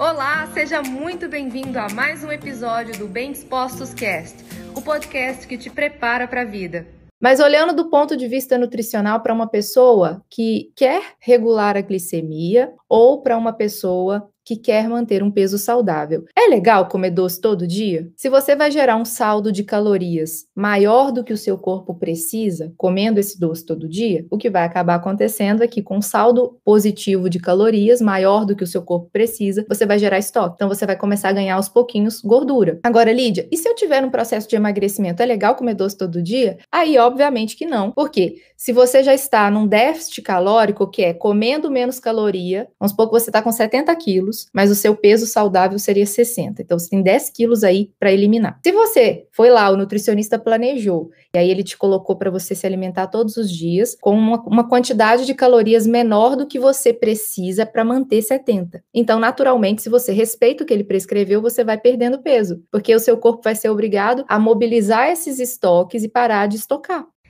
Olá, seja muito bem-vindo a mais um episódio do Bem Dispostos Cast, o podcast que te prepara para a vida. Mas olhando do ponto de vista nutricional para uma pessoa que quer regular a glicemia ou para uma pessoa que quer manter um peso saudável. É legal comer doce todo dia? Se você vai gerar um saldo de calorias maior do que o seu corpo precisa, comendo esse doce todo dia, o que vai acabar acontecendo é que com saldo positivo de calorias maior do que o seu corpo precisa, você vai gerar estoque. Então você vai começar a ganhar aos pouquinhos gordura. Agora, Lídia, e se eu tiver um processo de emagrecimento, é legal comer doce todo dia? Aí, obviamente que não. Por quê? Se você já está num déficit calórico, que é comendo menos caloria, vamos supor que você está com 70 mas o seu peso saudável seria 60. Então, você tem 10 quilos aí para eliminar. Se você foi lá, o nutricionista planejou, e aí ele te colocou para você se alimentar todos os dias com uma, uma quantidade de calorias menor do que você precisa para manter 70. Então, naturalmente, se você respeita o que ele prescreveu, você vai perdendo peso, porque o seu corpo vai ser obrigado a mobilizar esses estoques e parar de estocar.